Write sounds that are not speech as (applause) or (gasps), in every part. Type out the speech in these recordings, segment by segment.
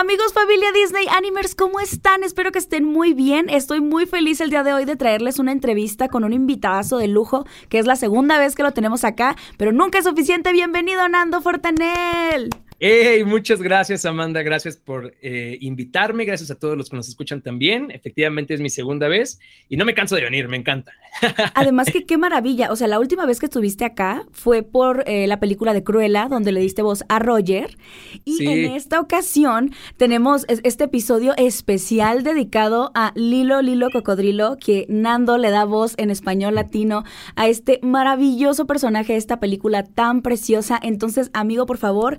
Amigos, familia Disney Animers, ¿cómo están? Espero que estén muy bien. Estoy muy feliz el día de hoy de traerles una entrevista con un invitadazo de lujo, que es la segunda vez que lo tenemos acá, pero nunca es suficiente. Bienvenido, Nando Fortanel. Hey, muchas gracias, Amanda. Gracias por eh, invitarme. Gracias a todos los que nos escuchan también. Efectivamente, es mi segunda vez y no me canso de venir, me encanta. (laughs) Además, que qué maravilla. O sea, la última vez que estuviste acá fue por eh, la película de Cruella, donde le diste voz a Roger. Y en esta ocasión tenemos este episodio especial dedicado a Lilo Lilo Cocodrilo, que Nando le da voz en español latino a este maravilloso personaje de esta película tan preciosa. Entonces, amigo, por favor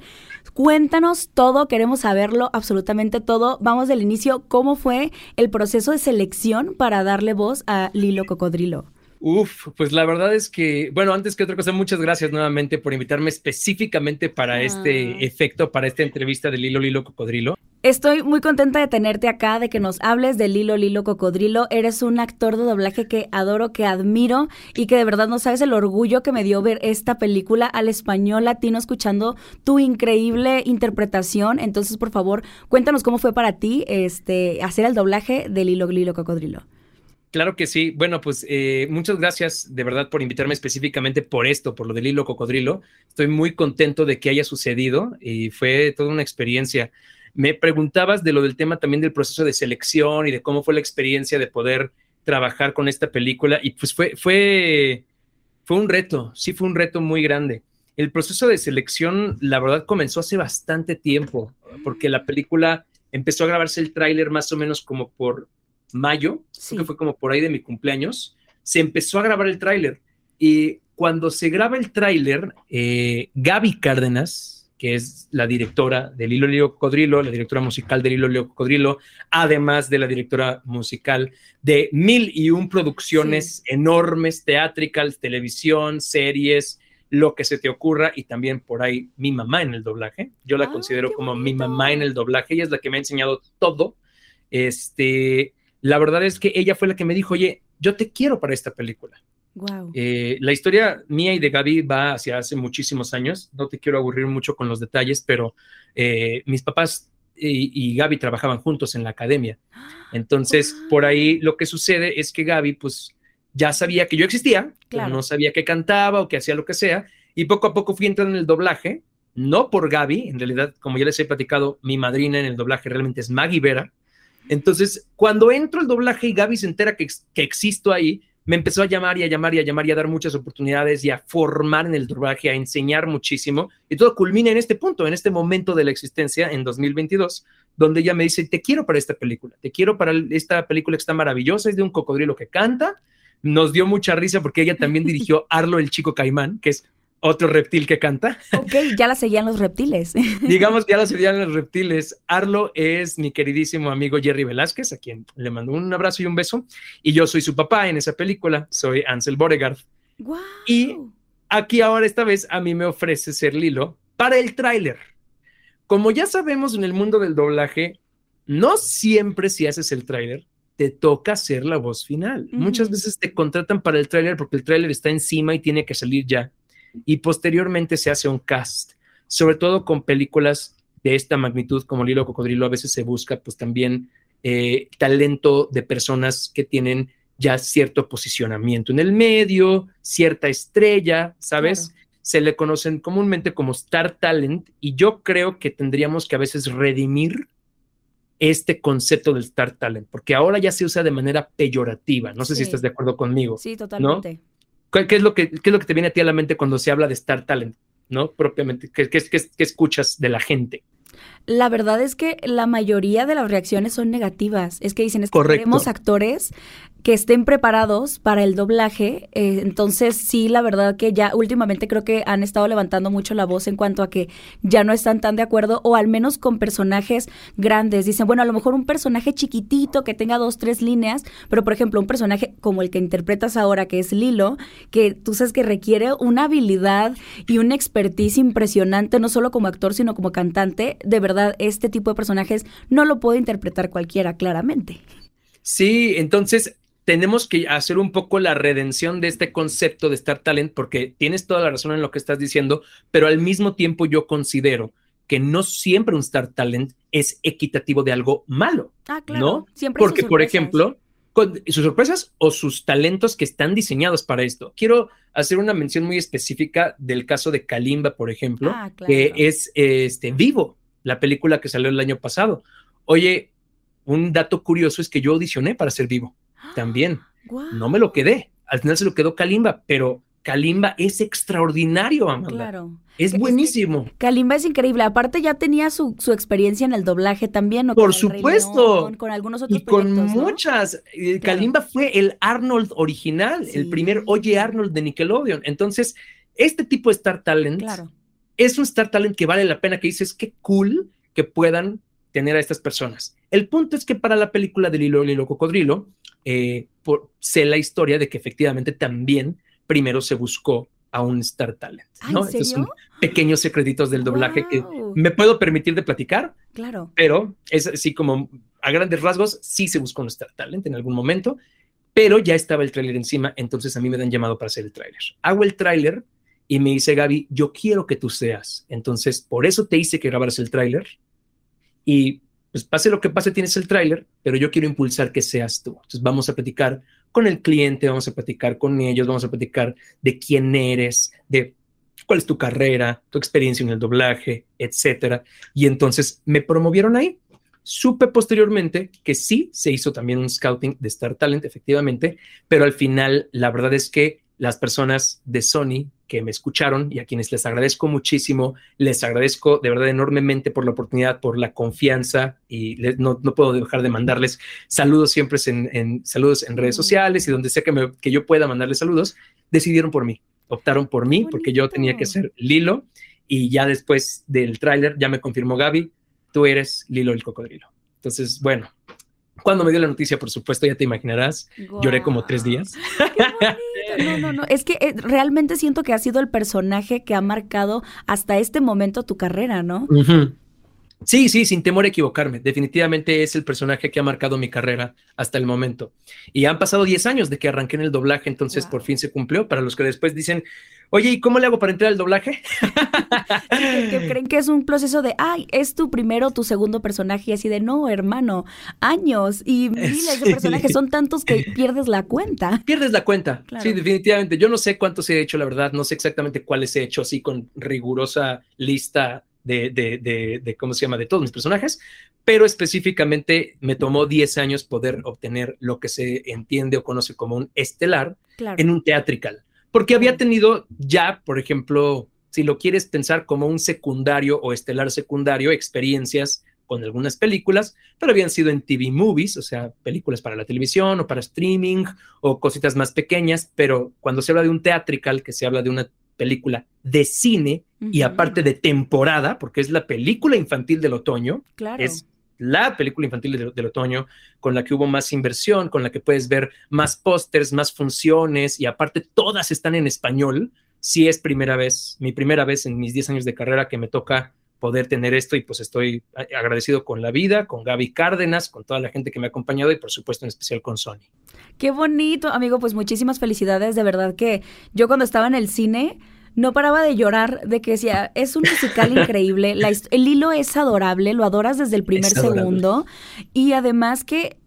Cuéntanos todo, queremos saberlo, absolutamente todo. Vamos del inicio, ¿cómo fue el proceso de selección para darle voz a Lilo Cocodrilo? Uf, pues la verdad es que, bueno, antes que otra cosa, muchas gracias nuevamente por invitarme específicamente para este ah. efecto, para esta entrevista de Lilo Lilo Cocodrilo. Estoy muy contenta de tenerte acá, de que nos hables de Lilo Lilo Cocodrilo. Eres un actor de doblaje que adoro, que admiro y que de verdad no sabes el orgullo que me dio ver esta película al español latino escuchando tu increíble interpretación. Entonces, por favor, cuéntanos cómo fue para ti este, hacer el doblaje de Lilo Lilo Cocodrilo. Claro que sí. Bueno, pues eh, muchas gracias de verdad por invitarme específicamente por esto, por lo del hilo cocodrilo. Estoy muy contento de que haya sucedido y fue toda una experiencia. Me preguntabas de lo del tema también del proceso de selección y de cómo fue la experiencia de poder trabajar con esta película y pues fue, fue, fue un reto, sí fue un reto muy grande. El proceso de selección, la verdad, comenzó hace bastante tiempo, porque la película empezó a grabarse el tráiler más o menos como por mayo, que fue como por ahí de mi cumpleaños, se empezó a grabar el tráiler. Y cuando se graba el tráiler, eh, Gaby Cárdenas, que es la directora del Hilo Leo Cocodrilo, la directora musical del Hilo Leo Cocodrilo, además de la directora musical de mil y un producciones enormes, teatricales, televisión, series, lo que se te ocurra, y también por ahí mi mamá en el doblaje. Yo la ah, considero como mi mamá en el doblaje, ella es la que me ha enseñado todo. Este, la verdad es que ella fue la que me dijo, oye, yo te quiero para esta película. Eh, la historia mía y de Gaby va hacia hace muchísimos años. No te quiero aburrir mucho con los detalles, pero eh, mis papás y, Gaby trabajaban juntos en la academia. (gasps) Entonces, por ahí lo que sucede es que Gaby, pues, ya sabía que yo existía, pero no sabía que cantaba o que hacía lo que sea. Y poco a poco fui entrando en el doblaje, no por Gaby, en realidad, como ya les he platicado, mi madrina en el doblaje realmente es Maggie Vera. Entonces, cuando entro al doblaje y Gaby se entera que, que existo ahí, me empezó a llamar y a llamar y a llamar y a dar muchas oportunidades y a formar en el doblaje, a enseñar muchísimo. Y todo culmina en este punto, en este momento de la existencia, en 2022, donde ella me dice, te quiero para esta película, te quiero para esta película que está maravillosa, es de un cocodrilo que canta. Nos dio mucha risa porque ella también dirigió Arlo el Chico Caimán, que es otro reptil que canta. Ok, ya la seguían los reptiles. (laughs) Digamos que ya la seguían los reptiles. Arlo es mi queridísimo amigo Jerry Velázquez, a quien le mando un abrazo y un beso. Y yo soy su papá en esa película, soy Ansel Boregard. Wow. Y aquí ahora esta vez a mí me ofrece ser Lilo para el tráiler. Como ya sabemos en el mundo del doblaje, no siempre si haces el tráiler te toca hacer la voz final. Muchas veces te contratan para el tráiler porque el tráiler está encima y tiene que salir ya y posteriormente se hace un cast, sobre todo con películas de esta magnitud como Lilo Cocodrilo, a veces se busca pues también eh, talento de personas que tienen ya cierto posicionamiento en el medio, cierta estrella, ¿sabes? Se le conocen comúnmente como Star Talent y yo creo que tendríamos que a veces redimir este concepto del Star Talent, porque ahora ya se usa de manera peyorativa. No sé si estás de acuerdo conmigo. Sí, totalmente. ¿Qué, es lo que, es lo que te viene a ti a la mente cuando se habla de Star Talent? ¿No? Propiamente, ¿qué, qué, qué, qué escuchas de la gente? La verdad es que la mayoría de las reacciones son negativas. Es que dicen, es que queremos actores que estén preparados para el doblaje. Eh, entonces, sí, la verdad que ya últimamente creo que han estado levantando mucho la voz en cuanto a que ya no están tan de acuerdo, o al menos con personajes grandes. Dicen, bueno, a lo mejor un personaje chiquitito que tenga dos, tres líneas, pero por ejemplo, un personaje como el que interpretas ahora, que es Lilo, que tú sabes que requiere una habilidad y una expertise impresionante, no solo como actor, sino como cantante. De verdad, este tipo de personajes no lo puede interpretar cualquiera, claramente. Sí, entonces tenemos que hacer un poco la redención de este concepto de Star Talent, porque tienes toda la razón en lo que estás diciendo, pero al mismo tiempo yo considero que no siempre un Star Talent es equitativo de algo malo. Ah, claro. ¿no? Siempre Porque, por ejemplo, con sus sorpresas o sus talentos que están diseñados para esto. Quiero hacer una mención muy específica del caso de Kalimba, por ejemplo, ah, que es este, Vivo, la película que salió el año pasado. Oye, un dato curioso es que yo audicioné para ser Vivo también. No me lo quedé. Al final se lo quedó Kalimba, pero Kalimba es extraordinario, Amanda. Claro. Es buenísimo. Kalimba es increíble. Aparte ya tenía su, experiencia en el doblaje también. ¿no? Por supuesto. con algunos otros Y con muchas. Eh, Kalimba fue el Arnold original, el primer Oye Arnold de Nickelodeon. Entonces, este tipo de Star Talent es un Star Talent que vale la pena, que dices, qué cool que puedan tener a estas personas. El punto es que para la película de Lilo Lilo Cocodrilo, eh, sé la historia de que efectivamente también primero se buscó a un Star Talent. ¿no? Estos son pequeños secretitos del doblaje que me puedo permitir de platicar. Claro. Pero es así como a grandes rasgos, sí se buscó un Star Talent en algún momento, pero ya estaba el tráiler encima, entonces a mí me dan llamado para hacer el tráiler. Hago el tráiler y me dice Gaby, yo quiero que tú seas. Entonces, por eso te hice que grabaras el tráiler y pues pase lo que pase, tienes el tráiler, pero yo quiero impulsar que seas tú. Entonces vamos a platicar con el cliente, vamos a platicar con ellos, vamos a platicar de quién eres, de cuál es tu carrera, tu experiencia en el doblaje, etcétera. Y entonces me promovieron ahí. Supe posteriormente que sí se hizo también un scouting de Star Talent, efectivamente, pero al final la verdad es que las personas de Sony que me escucharon y a quienes les agradezco muchísimo, les agradezco de verdad enormemente por la oportunidad, por la confianza y no, puedo dejar de mandarles saludos siempre en, saludos en redes sociales y donde sea que, que yo pueda mandarles saludos, decidieron por mí, optaron por mí porque yo tenía que ser Lilo y ya después del tráiler ya me confirmó Gaby, tú eres Lilo el cocodrilo. Entonces, bueno, cuando me dio la noticia, por supuesto, ya te imaginarás, lloré como tres días. (laughs) No, no, no. Es que eh, realmente siento que ha sido el personaje que ha marcado hasta este momento tu carrera, ¿no? Sí, sí, sin temor a equivocarme. Definitivamente es el personaje que ha marcado mi carrera hasta el momento. Y han pasado 10 años de que arranqué en el doblaje, entonces por fin se cumplió. Para los que después dicen, oye, ¿y cómo le hago para entrar al doblaje? (laughs) que creen que es un proceso de, ay, es tu primero, tu segundo personaje, y así de, no, hermano, años y (laughs) miles de personajes, son tantos que pierdes la cuenta. (laughs) Pierdes la cuenta, sí, definitivamente. Yo no sé cuántos he hecho, la verdad, no sé exactamente cuáles he hecho así con rigurosa lista de, de, de, ¿cómo se llama?, de todos mis personajes, pero específicamente me tomó 10 años poder obtener lo que se entiende o conoce como un estelar en un teatrical, porque había tenido ya, por ejemplo, si lo quieres pensar como un secundario o estelar secundario, experiencias con algunas películas, pero habían sido en TV movies, o sea, películas para la televisión o para streaming o cositas más pequeñas, pero cuando se habla de un teatrical, que se habla de una película de cine y aparte de temporada, porque es la película infantil del otoño. Claro. Es la película infantil del, otoño con la que hubo más inversión, con la que puedes ver más pósters, más funciones y aparte todas están en español. Sí es primera vez, mi primera vez en mis 10 años de carrera que me toca poder tener esto y pues estoy agradecido con la vida, con Gaby Cárdenas, con toda la gente que me ha acompañado y por supuesto en especial con Sony. Qué bonito, amigo, pues muchísimas felicidades, de verdad que yo cuando estaba en el cine no paraba de llorar de que decía, es un musical (laughs) increíble, el hilo es adorable, lo adoras desde el primer segundo. Y además que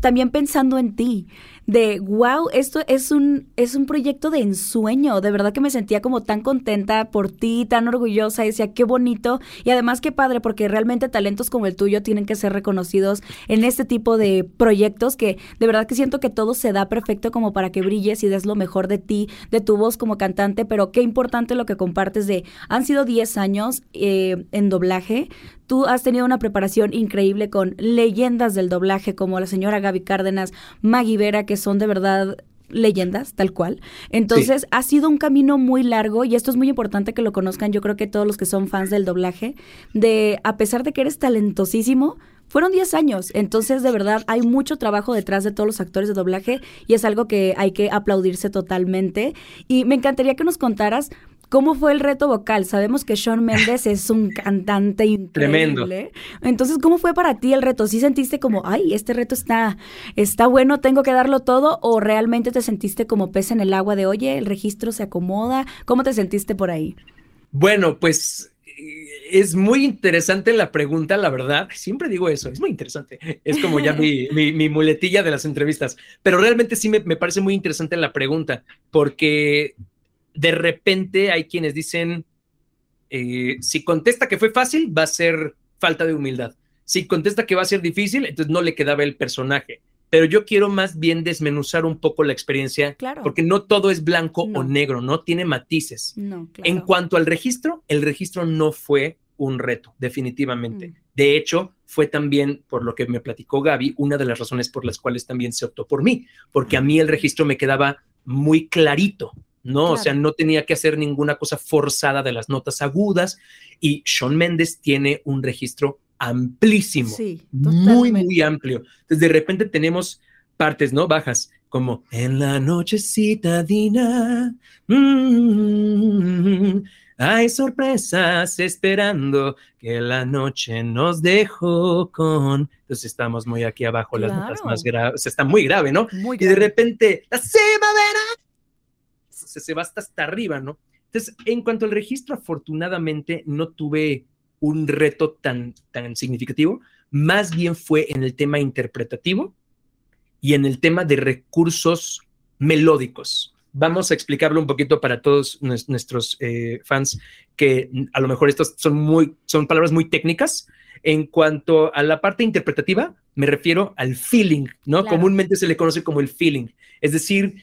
también pensando en ti, de wow, esto es un, es un proyecto de ensueño. De verdad que me sentía como tan contenta por ti, tan orgullosa. Decía, qué bonito. Y además, qué padre, porque realmente talentos como el tuyo tienen que ser reconocidos en este tipo de proyectos que de verdad que siento que todo se da perfecto como para que brilles y des lo mejor de ti, de tu voz como cantante. Pero qué importante lo que compartes de, han sido 10 años eh, en doblaje. Tú has tenido una preparación increíble con leyendas del doblaje como la señora Gaby Cárdenas, Maggie Vera, que son de verdad leyendas, tal cual. Entonces, ha sido un camino muy largo y esto es muy importante que lo conozcan, yo creo que todos los que son fans del doblaje, de a pesar de que eres talentosísimo, fueron 10 años, entonces de verdad hay mucho trabajo detrás de todos los actores de doblaje y es algo que hay que aplaudirse totalmente. Y me encantaría que nos contaras ¿Cómo fue el reto vocal? Sabemos que Sean Méndez es un (laughs) cantante increíble. Tremendo. Entonces, ¿cómo fue para ti el reto? ¿Sí sentiste como, ay, este reto está, está bueno, tengo que darlo todo? ¿O realmente te sentiste como pez en el agua de, oye, el registro se acomoda? ¿Cómo te sentiste por ahí? Bueno, pues es muy interesante la pregunta, la verdad. Siempre digo eso, es muy interesante. Es como ya mi, (laughs) mi, muletilla de las entrevistas. Pero realmente sí me, me, parece muy interesante la pregunta, porque de repente hay quienes dicen, eh, si contesta que fue fácil, va a ser falta de humildad. Si contesta que va a ser difícil, entonces no le quedaba el personaje. Pero yo quiero más bien desmenuzar un poco la experiencia, porque no todo es blanco o negro, no tiene matices. En cuanto al registro, el registro no fue un reto, definitivamente. Mm. De hecho, fue también, por lo que me platicó Gaby, una de las razones por las cuales también se optó por mí, porque a mí el registro me quedaba muy clarito, ¿no? O sea, no tenía que hacer ninguna cosa forzada de las notas agudas y Sean Méndez tiene un registro amplísimo, muy, muy amplio. Entonces, de repente tenemos partes, ¿no? Bajas, como en la noche citadina, mm, hay sorpresas esperando que la noche nos dejó con. Entonces estamos muy aquí abajo, las notas más graves, está muy grave, ¿no? y de repente, la primavera se, se va hasta, hasta arriba, ¿no? Entonces, en cuanto al registro, afortunadamente no tuve un reto tan, tan significativo, más bien fue en el tema interpretativo y en el tema de recursos melódicos. Vamos a explicarlo un poquito para todos nuestros eh, fans, que a lo mejor estas son, muy, son palabras muy técnicas. En cuanto a la parte interpretativa, me refiero al feeling, ¿no? Comúnmente se le conoce como el feeling. Es decir,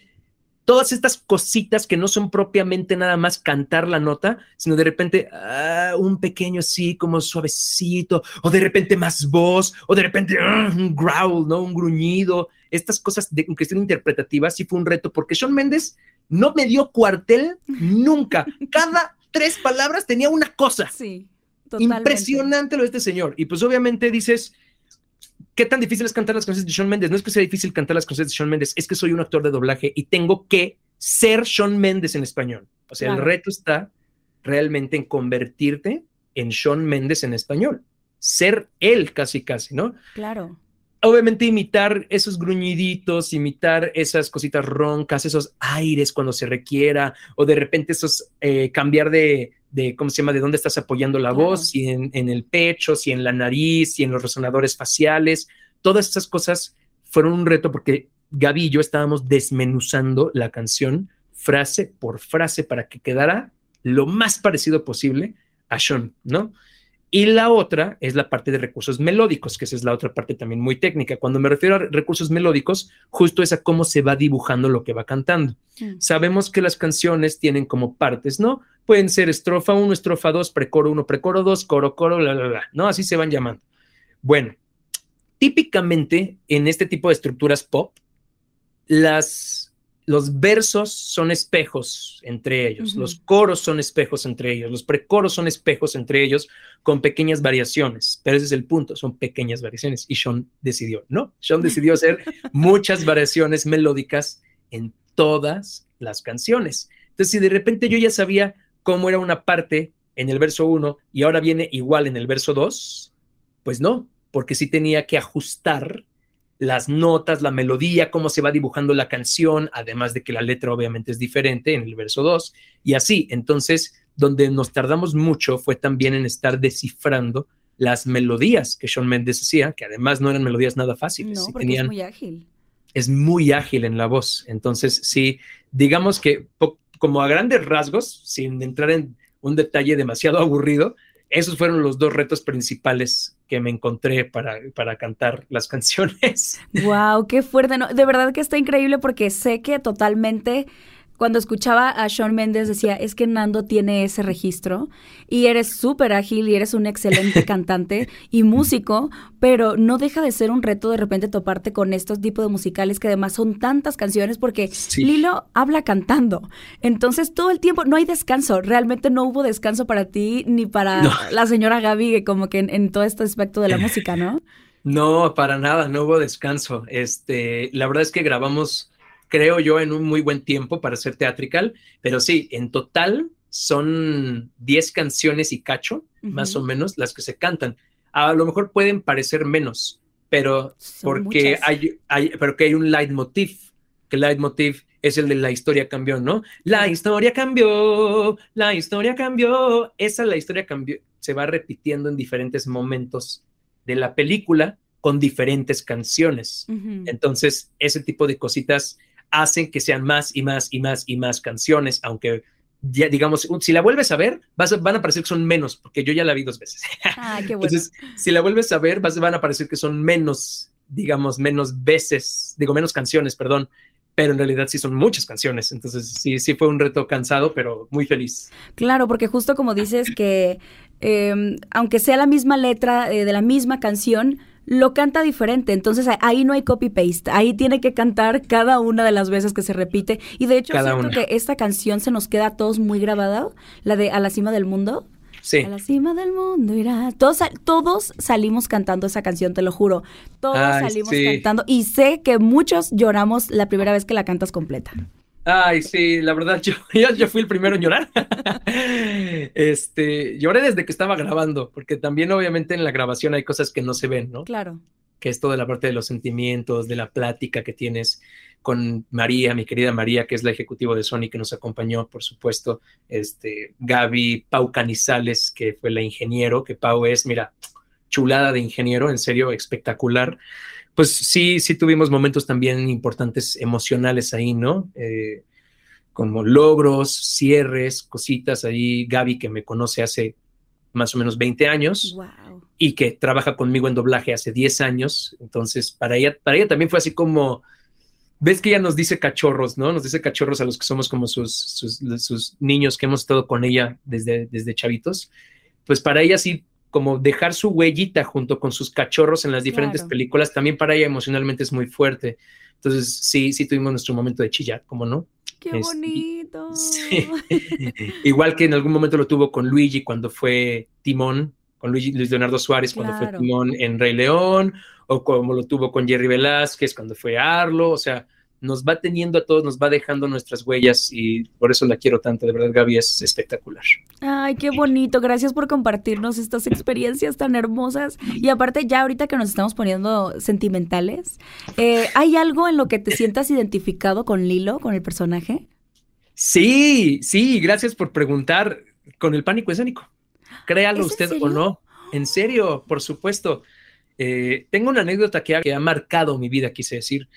todas estas cositas que no son propiamente nada más cantar la nota, sino de repente ah, un pequeño sí, como suavecito, o de repente más voz, o de repente ah, un growl, ¿no? Un gruñido. Estas cosas de cuestión interpretativa sí fue un reto, porque Sean Méndez no me dio cuartel nunca. Cada tres palabras tenía una cosa. Sí. Impresionante lo de este señor. Y pues obviamente dices, ¿Qué tan difícil es cantar las canciones de Sean Mendes? No es que sea difícil cantar las canciones de Sean Mendes, es que soy un actor de doblaje y tengo que ser Sean Mendes en español. O sea, el reto está realmente en convertirte en Sean Mendes en español. Ser él casi, casi, ¿no? Claro. Obviamente imitar esos gruñiditos, imitar esas cositas roncas, esos aires cuando se requiera, o de repente esos eh, cambiar de, de, ¿cómo se llama?, de dónde estás apoyando la voz, si en, el pecho, si en la nariz, si en los resonadores faciales. Todas esas cosas fueron un reto porque Gaby y yo estábamos desmenuzando la canción frase por frase para que quedara lo más parecido posible a Sean, ¿no? Y la otra es la parte de recursos melódicos, que esa es la otra parte también muy técnica. Cuando me refiero a recursos melódicos, justo es a cómo se va dibujando lo que va cantando. Mm. Sabemos que las canciones tienen como partes, ¿no? Pueden ser estrofa 1, estrofa 2, precoro 1, precoro 2, coro, coro, bla, bla, bla, ¿no? Así se van llamando. Bueno, típicamente en este tipo de estructuras pop, las los versos son espejos entre ellos, los coros son espejos entre ellos, los precoros son espejos entre ellos con pequeñas variaciones, pero ese es el punto, son pequeñas variaciones y Sean decidió, ¿no? Sean decidió hacer (laughs) muchas variaciones melódicas en todas las canciones. Entonces, si de repente yo ya sabía cómo era una parte en el verso 1 y ahora viene igual en el verso 2, pues no, porque sí tenía que ajustar las notas, la melodía, cómo se va dibujando la canción, además de que la letra obviamente es diferente en el verso 2, y así. Entonces, donde nos tardamos mucho fue también en estar descifrando las melodías que Sean Mendes hacía, que además no eran melodías nada fáciles. No, porque es muy ágil. Es muy ágil en la voz. Entonces, sí, digamos que como a grandes rasgos, sin entrar en un detalle demasiado aburrido, esos fueron los dos retos principales que me encontré para, para cantar las (laughs) canciones. Wow, qué fuerte. No, de verdad que está increíble porque sé que totalmente cuando escuchaba a Sean Méndez decía, es que Nando tiene ese registro y eres súper ágil y eres un excelente (laughs) cantante y músico, pero no deja de ser un reto de repente toparte con estos tipos de musicales que además son tantas canciones porque Lilo habla cantando. Entonces todo el tiempo no hay descanso, realmente no hubo descanso para ti ni para la señora Gaby como que en, en todo este aspecto de la (laughs) música, ¿no? No, para nada, no hubo descanso. Este, la verdad es que grabamos creo yo, en un muy buen tiempo para ser teatrical, pero sí, en total son 10 canciones y cacho, más o menos, las que se cantan. A lo mejor pueden parecer menos, pero porque hay, hay, pero que hay un leitmotiv, que el leitmotiv es el de la historia cambió, ¿no? La historia cambió, la historia cambió, esa la historia cambió, se va repitiendo en diferentes momentos de la película con diferentes canciones. Entonces, ese tipo de cositas hacen que sean más y más y más y más canciones, aunque ya digamos, si la vuelves a ver, van a parecer que son menos, porque yo ya la vi dos veces. Ah, qué bueno. Entonces, si la vuelves a ver, van a parecer que son menos, digamos, menos veces, digo, menos canciones, perdón, pero en realidad sí son muchas canciones. Entonces, sí, sí fue un reto cansado, pero muy feliz. Claro, porque justo como dices que em, aunque sea la misma letra eh, de la misma canción, lo canta diferente. Entonces ahí no hay copy-paste. Ahí tiene que cantar cada una de las veces que se repite. Y de hecho, siento que esta canción se nos queda a todos muy grabada, la de A la cima del mundo. Sí. A la cima del mundo irá. Todos, todos salimos cantando esa canción, te lo juro. Todos salimos cantando. Y sé que muchos lloramos la primera vez que la cantas completa. Ay, sí, la verdad, (laughs) yo, yo, fui el primero en llorar. este, lloré desde que estaba grabando, porque también obviamente en la grabación hay cosas que no se ven, ¿no? Claro. Que es toda la parte de los sentimientos, de la plática que tienes con María, mi querida María, que es la ejecutiva de Sony, que nos acompañó, por supuesto, este, Gaby, Pau Canizales, que fue la ingeniero, que Pau es, mira, chulada de ingeniero, en serio, espectacular pues sí, sí tuvimos momentos también importantes emocionales ahí, ¿no? Eh, como logros, cierres, cositas ahí. Gaby, que me conoce hace más o menos 20 años y que trabaja conmigo en doblaje hace 10 años. Entonces, para ella, para ella también fue así como, ves que ella nos dice cachorros, ¿no? Nos dice cachorros a los que somos como sus, sus, niños que hemos estado con ella desde, desde chavitos. Pues para ella sí como dejar su huellita junto con sus cachorros en las diferentes películas, también para ella emocionalmente es muy fuerte. Entonces, sí, sí tuvimos nuestro momento de chillar, ¿cómo no? ¡Qué bonito! (laughs) Igual que en algún momento lo tuvo con Luigi cuando fue Timón, con Luigi, Luis Leonardo Suárez cuando fue Timón en Rey León, o como lo tuvo con Jerry Velázquez cuando fue Arlo, o sea, nos va teniendo a todos, nos va dejando nuestras huellas y por eso la quiero tanto. De verdad, Gaby es espectacular. Ay, qué bonito. Gracias por compartirnos estas experiencias tan hermosas. Y aparte, ya ahorita que nos estamos poniendo sentimentales, eh, ¿hay algo en lo que te sientas identificado con Lilo, con el personaje? Sí, sí, gracias por preguntar. Con el pánico escénico. Créalo usted o no. En serio, por supuesto. Eh, tengo una anécdota que que ha marcado mi vida, quise decir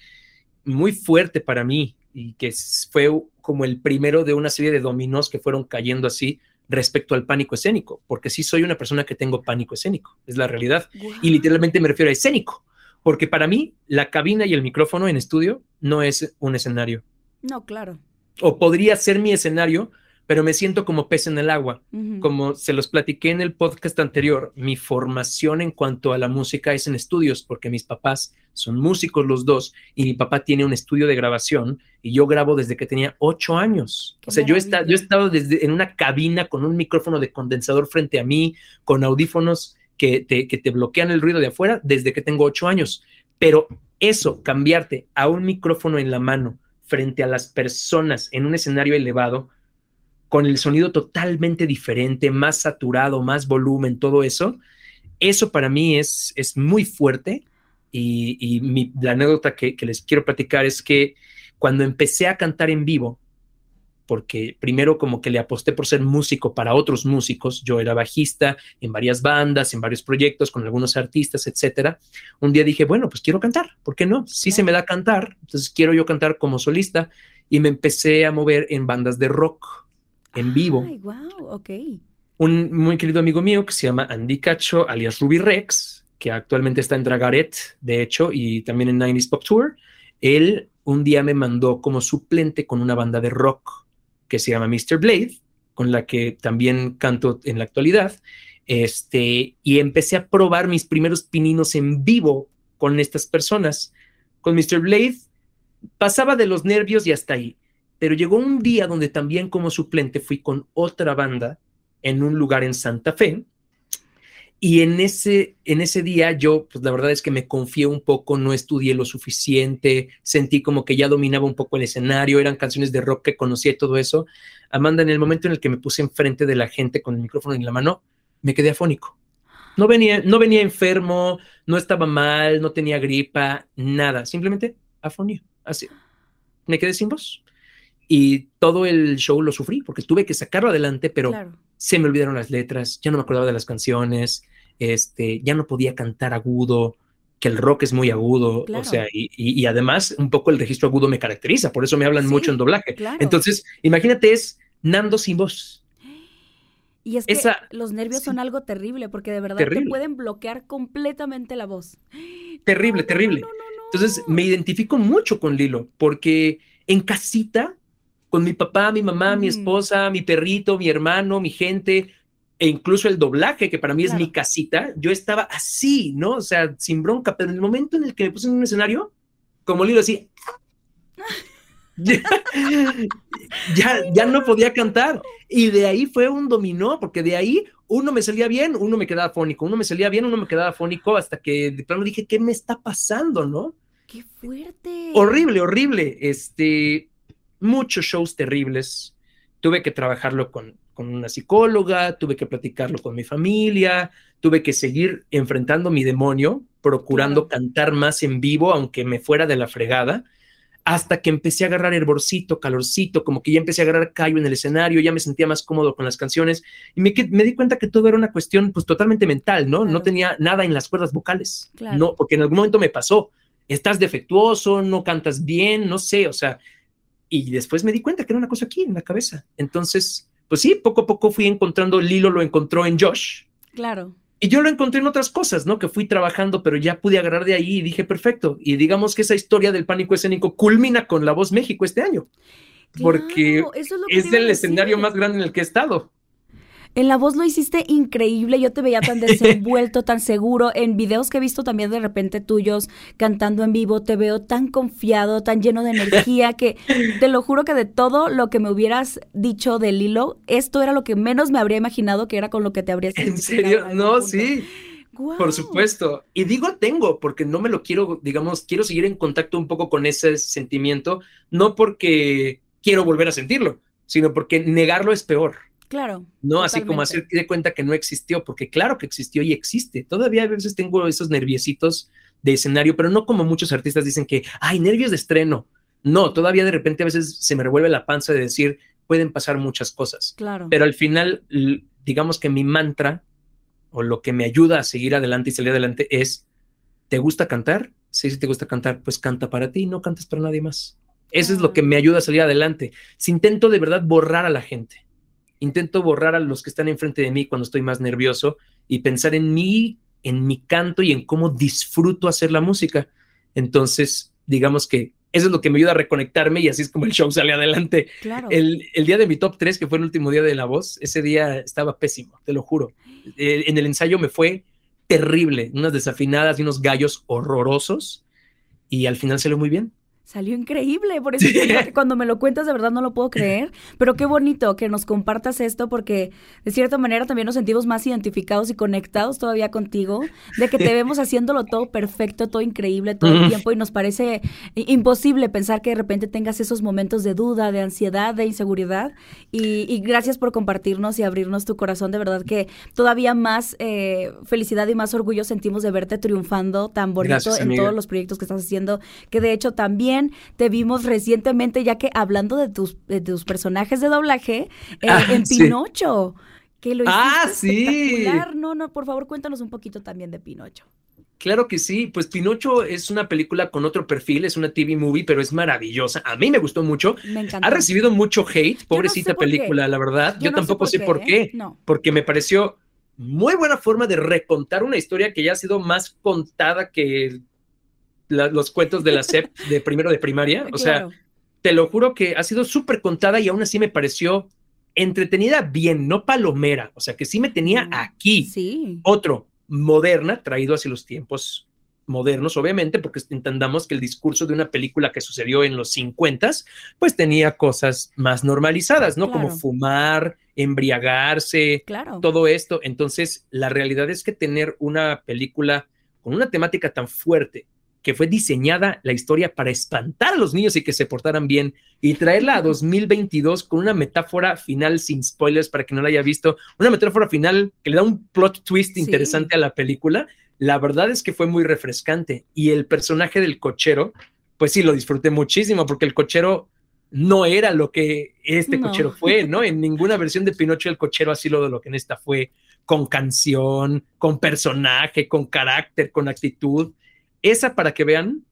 muy fuerte para mí y que fue como el primero de una serie de dominos que fueron cayendo así respecto al pánico escénico, porque sí soy una persona que tengo pánico escénico, es la realidad. Y literalmente me refiero a escénico, porque para mí la cabina y el micrófono en estudio no es un escenario. No, claro. O podría ser mi escenario, pero me siento como pez en el agua. Como se los platiqué en el podcast anterior, mi formación en cuanto a la música es en estudios, porque mis papás son músicos los dos y mi papá tiene un estudio de grabación y yo grabo desde que tenía ocho años. o sea, yo he, estado, yo he estado desde, en una cabina con un micrófono de condensador frente a mí, con audífonos que te, que te bloquean el ruido de afuera desde que tengo ocho años. Pero eso, cambiarte a un micrófono en la mano frente a las personas en un escenario elevado, con el sonido totalmente diferente, más saturado, más volumen, todo eso, eso para mí es, es muy fuerte. Y, la anécdota que, les quiero platicar es que cuando empecé a cantar en vivo, porque primero como que le aposté por ser músico para otros músicos, yo era bajista en varias bandas, en varios proyectos con algunos artistas, etcétera. Un día dije, bueno, pues quiero cantar, ¿por qué no? Sí se me da cantar, entonces quiero yo cantar como solista y me empecé a mover en bandas de rock en vivo. Ay, wow, ok. Un muy querido amigo mío que se llama Andy Cacho, alias Ruby Rex, que actualmente está en Dragaret, de hecho, y también en 90s Pop Tour, él un día me mandó como suplente con una banda de rock que se llama Mr. Blade, con la que también canto en la actualidad. Este, y empecé a probar mis primeros pininos en vivo con estas personas. Con Mr. Blade pasaba de los nervios y hasta ahí. Pero llegó un día donde también como suplente fui con otra banda en un lugar en Santa Fe. Y en ese, en ese día yo, pues la verdad es que me confié un poco, no estudié lo suficiente, sentí como que ya dominaba un poco el escenario, eran canciones de rock que conocía y todo eso. Amanda, en el momento en el que me puse enfrente de la gente con el micrófono en la mano, me quedé afónico. No venía, no venía enfermo, no estaba mal, no tenía gripa, nada, simplemente afonía, así. Me quedé sin voz y todo el show lo sufrí porque tuve que sacarlo adelante, pero se me olvidaron las letras, ya no me acordaba de las canciones, este, ya no podía cantar agudo, que el rock es muy agudo, o sea, y, además un poco el registro agudo me caracteriza, por eso me hablan mucho en doblaje. Entonces, imagínate, es Nando sin voz. Y es que los nervios son algo terrible, porque de verdad te pueden bloquear completamente la voz. Terrible, terrible. Entonces, me identifico mucho con Lilo, porque en casita, con mi papá, mi mamá, mi esposa, mi perrito, mi hermano, mi gente, e incluso el doblaje, que para mí es mi casita, yo estaba así, ¿no? O sea, sin bronca, pero en el momento en el que me puse en un escenario, como Lilo así, (laughs) ya, ya, no podía cantar. Y de ahí fue un dominó, porque de ahí uno me salía bien, uno me quedaba fónico, uno me salía bien, uno me quedaba fónico, hasta que de plano dije, ¿qué me está pasando, no? ¡Qué fuerte! Horrible, horrible. Este, muchos shows terribles. Tuve que trabajarlo con, con una psicóloga, tuve que platicarlo con mi familia, tuve que seguir enfrentando mi demonio, procurando cantar más en vivo, aunque me fuera de la fregada, hasta que empecé a agarrar hervorcito, calorcito, como que ya empecé a agarrar callo en el escenario, ya me sentía más cómodo con las canciones y me, me di cuenta que todo era una cuestión pues totalmente mental, ¿no? No tenía nada en las cuerdas vocales, no, porque en algún momento me pasó, estás defectuoso, no cantas bien, no sé, o sea, y después me di cuenta que era una cosa aquí en la cabeza. Entonces, pues sí, poco a poco fui encontrando, Lilo lo encontró en Josh. Claro. Y yo lo encontré en otras cosas, ¿no? Que fui trabajando, pero ya pude agarrar de ahí y dije, perfecto. Y digamos que esa historia del pánico escénico culmina con La Voz México este año. porque es, el escenario más grande en el que he estado. En la voz lo hiciste increíble, yo te veía tan (laughs) desenvuelto, tan seguro. En videos que he visto también de repente tuyos cantando en vivo, te veo tan confiado, tan lleno de energía, que te lo juro que de todo lo que me hubieras dicho de Lilo, esto era lo que menos me habría imaginado que era con lo que te habrías ¿En serio? No, sí. Por supuesto. Y digo tengo, porque no me lo quiero, digamos, quiero seguir en contacto un poco con ese sentimiento, no porque quiero volver a sentirlo, sino porque negarlo es peor. Claro. No, así como hacer de cuenta que no existió, porque claro que existió y existe. Todavía a veces tengo esos nerviositos de escenario, pero no como muchos artistas dicen que, hay nervios de estreno. No, todavía de repente a veces se me revuelve la panza de decir, pueden pasar muchas cosas. Claro. Pero al final, digamos que mi mantra o lo que me ayuda a seguir adelante y salir adelante es, ¿te gusta cantar? Sí, sí te gusta cantar, pues canta para ti, no cantes para nadie más. Eso es lo que me ayuda a salir adelante. Si intento de verdad borrar a la gente intento borrar a los que están enfrente de mí cuando estoy más nervioso y pensar en mí, en mi canto y en cómo disfruto hacer la música. Entonces, digamos que eso es lo que me ayuda a reconectarme y así es como el show sale adelante. El, día de mi top 3, que fue el último día de La Voz, ese día estaba pésimo, te lo juro. Eh, en el ensayo me fue terrible, unas desafinadas y unos gallos horrorosos y al final salió muy bien. Salió increíble, por eso cuando me lo cuentas de verdad no lo puedo creer, (laughs) pero qué bonito que nos compartas esto porque de cierta manera también nos sentimos más identificados y conectados todavía contigo, de que te (laughs) vemos haciéndolo todo perfecto, todo increíble todo el tiempo y nos parece imposible pensar que de repente tengas esos momentos de duda, de ansiedad, de inseguridad. Y, gracias por compartirnos y abrirnos tu corazón, de verdad que todavía más eh, felicidad y más orgullo sentimos de verte triunfando tan bonito en todos los proyectos que estás haciendo, que de hecho también te vimos recientemente, ya que hablando de tus, de tus personajes de doblaje, eh, ah, en Pinocho. Que lo ah, sí. No, no, por favor, cuéntanos un poquito también de Pinocho. Claro que sí, pues Pinocho es una película con otro perfil, es una TV movie, pero es maravillosa. A mí me gustó mucho. Me encantó. Ha recibido mucho hate, pobrecita película, la verdad. Yo, tampoco sé por qué, ¿eh? porque me pareció muy buena forma de recontar una historia que ya ha sido más contada que los cuentos de la SEP (laughs) de primero de primaria. O sea, te lo juro que ha sido súper contada y aún así me pareció entretenida bien, no palomera. O sea, que sí me tenía mm, aquí. Sí. Otro, moderna, traído hacia los tiempos modernos, obviamente, porque entendamos que el discurso de una película que sucedió en los 50, pues tenía cosas más normalizadas, ¿no? Como fumar, embriagarse, claro. todo esto. Entonces, la realidad es que tener una película con una temática tan fuerte que fue diseñada la historia para espantar a los niños y que se portaran bien y traerla a 2022 con una metáfora final sin spoilers para que no la haya visto, una metáfora final que le da un plot twist interesante a la película. La verdad es que fue muy refrescante y el personaje del cochero, pues sí, lo disfruté muchísimo porque el cochero no era lo que este cochero fue, ¿no? En ninguna versión de Pinocho el cochero ha sido lo que en esta fue, con canción, con personaje, con carácter, con actitud. Esa, para que vean,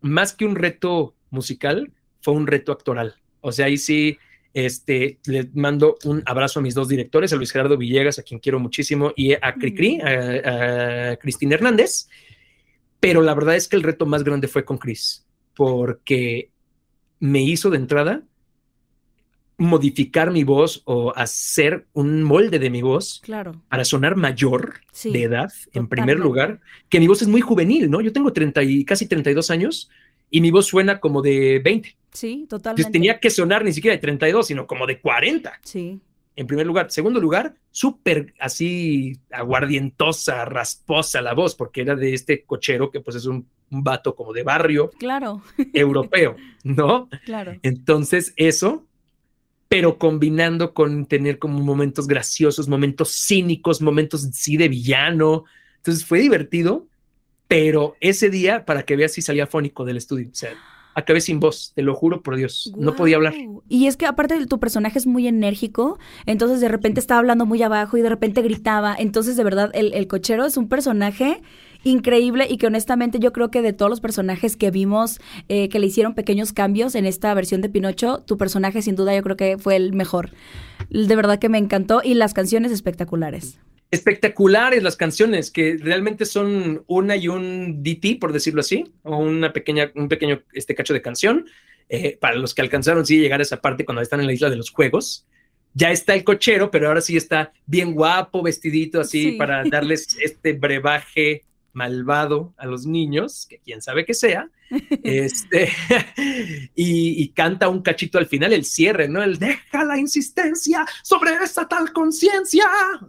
más que un reto musical, fue un reto actoral. O sea, ahí sí, este, le mando un abrazo a mis dos directores, a Luis Gerardo Villegas, a quien quiero muchísimo, y a Cricri, a, a Cristina Hernández. Pero la verdad es que el reto más grande fue con Cris, porque me hizo de entrada modificar mi voz o hacer un molde de mi voz claro. para sonar mayor de edad, en primer lugar, que mi voz es muy juvenil, ¿no? Yo tengo 30 y casi 32 años y mi voz suena como de 20. Sí, totalmente. Entonces tenía que sonar ni siquiera de 32, sino como de 40. Sí. En primer lugar. Segundo lugar, súper así aguardientosa, rasposa la voz, porque era de este cochero que pues es un un vato como de barrio. Claro. (laughs) Europeo, ¿no? Claro. Entonces, eso, pero combinando con tener como momentos graciosos, momentos cínicos, momentos sí de villano. Entonces fue divertido, pero ese día, para que veas si salía fónico del estudio. O sea, acabé sin voz, te lo juro por Dios, no podía hablar. Y es que aparte tu personaje es muy enérgico, entonces de repente estaba hablando muy abajo y de repente gritaba, entonces de verdad el cochero es un personaje increíble y que honestamente yo creo que de todos los personajes que vimos eh, que le hicieron pequeños cambios en esta versión de Pinocho, tu personaje sin duda yo creo que fue el mejor. De verdad que me encantó y las canciones espectaculares. Espectaculares las canciones, que realmente son una y un DT, por decirlo así, o una pequeña, un pequeño este cacho de canción. Eh, para los que alcanzaron sí llegar a esa parte cuando están en la isla de los juegos, ya está el cochero, pero ahora sí está bien guapo, vestidito así para darles (laughs) este brebaje malvado a los niños, que quién sabe que sea, (laughs) este, (laughs) y, canta un cachito al final, el cierre, ¿no? El deja la insistencia sobre esa tal conciencia.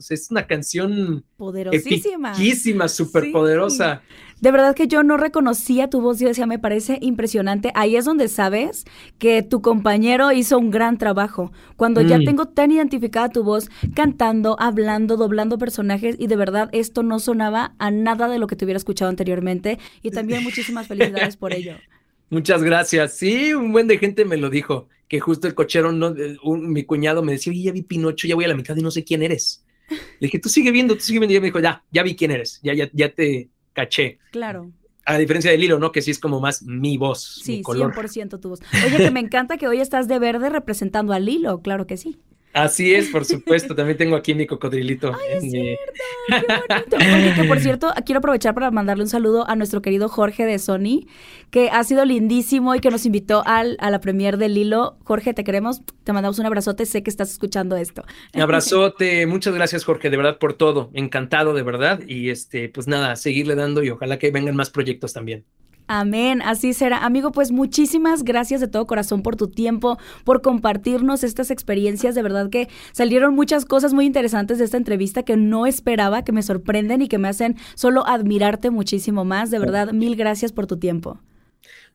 es una canción poderosísima, súper poderosa. De verdad que yo no reconocía tu voz, yo decía, me parece impresionante. Ahí es donde sabes que tu compañero hizo un gran trabajo. Cuando ya mm. tengo tan identificada tu voz, cantando, hablando, doblando personajes, y de verdad esto no sonaba a nada de lo que te hubiera escuchado anteriormente. Y también muchísimas felicidades por ello. (laughs) Muchas gracias. Sí, un buen de gente me lo dijo, que justo el cochero, no, mi cuñado me decía, oye, ya vi Pinocho, ya voy a la mitad y no sé quién eres. Le dije, tú sigue viendo, tú sigue viendo. Y me dijo, ya, ya vi quién eres, ya, ya, ya te, caché. Claro. A diferencia del hilo, ¿no? Que sí es como más mi voz. Sí, mi color. 100% tu voz. Oye, que me encanta que hoy estás de verde representando al hilo, claro que sí. Así es, por supuesto. También tengo aquí mi cocodrilito. Ay, es cierto. Qué por cierto, quiero aprovechar para mandarle un saludo a nuestro querido Jorge de Sony, que ha sido lindísimo y que nos invitó al, a la premier del Hilo. Jorge, te queremos. Te mandamos un abrazote. Sé que estás escuchando esto. Un abrazote. Muchas gracias, Jorge, de verdad, por todo. Encantado, de verdad. Y este, pues nada, seguirle dando y ojalá que vengan más proyectos también. Amén, así será. Amigo, pues muchísimas gracias de todo corazón por tu tiempo, por compartirnos estas experiencias. De verdad que salieron muchas cosas muy interesantes de esta entrevista que no esperaba, que me sorprenden y que me hacen solo admirarte muchísimo más. De verdad, mil gracias por tu tiempo.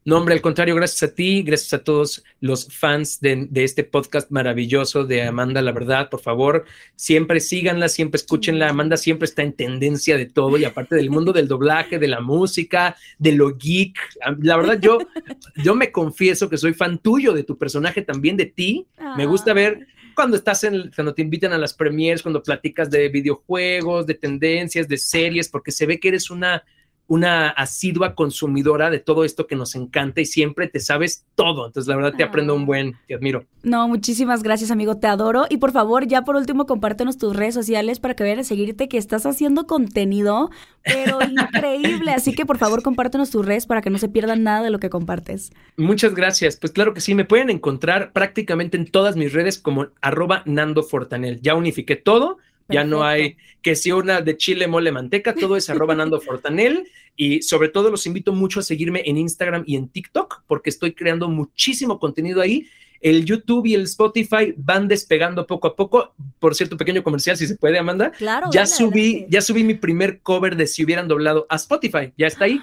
No, hombre, al contrario, gracias a ti, gracias a todos los fans de, este podcast maravilloso de Amanda, la verdad, por favor, siempre síganla, siempre escúchenla. Amanda siempre está en tendencia de todo y aparte del mundo del doblaje, de la música, de lo geek. La verdad, yo, (laughs) yo me confieso que soy fan tuyo, de tu personaje, también de ti. Me gusta ver cuando estás en, cuando te invitan a las premiers, cuando platicas de videojuegos, de tendencias, de series, porque se ve que eres una una asidua consumidora de todo esto que nos encanta y siempre te sabes todo. Entonces, la verdad, te aprendo un buen, te admiro. No, muchísimas gracias, amigo, te adoro. Y por favor, ya por último, compártenos tus redes sociales para que vayan a seguirte, que estás haciendo contenido, pero (laughs) increíble. Así que, por favor, compártenos tus redes para que no se pierdan nada de lo que compartes. Muchas gracias. Pues claro que sí, me pueden encontrar prácticamente en todas mis redes como arroba Nando Fortanel. Ya unifiqué todo ya no hay que si una de chile, mole, manteca, todo es arroba Nando (laughs) Fortanel. Y sobre todo los invito mucho a seguirme en Instagram y en TikTok, porque estoy creando muchísimo contenido ahí. El YouTube y el Spotify van despegando poco a poco. Por cierto, pequeño comercial, si se puede, Amanda. Claro. Ya subí, ya subí mi primer cover de si hubieran doblado a Spotify. Ya está ahí.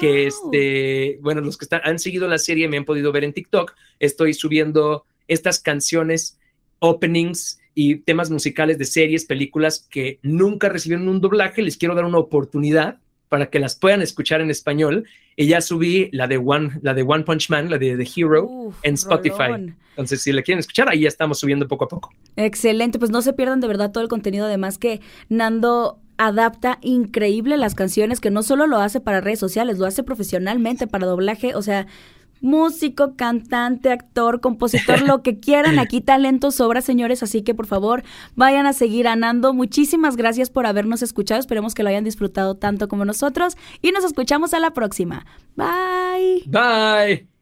Que este, bueno, los que están, han seguido la serie me han podido ver en TikTok. Estoy subiendo estas canciones, openings y temas musicales de series, películas que nunca recibieron un doblaje, les quiero dar una oportunidad para que las puedan escuchar en español. Y ya subí la de One, la de One Punch Man, la de The Hero, en Spotify. Entonces, si la quieren escuchar, ahí ya estamos subiendo poco a poco. Excelente, pues no se pierdan de verdad todo el contenido. Además que Nando adapta increíble las canciones, que no solo lo hace para redes sociales, lo hace profesionalmente para doblaje. O sea, músico, cantante, actor, compositor, lo que quieran. Aquí talento sobra, señores, así que por favor vayan a seguir a Nando. Muchísimas gracias por habernos escuchado. Esperemos que lo hayan disfrutado tanto como nosotros y nos escuchamos a la próxima. Bye. Bye.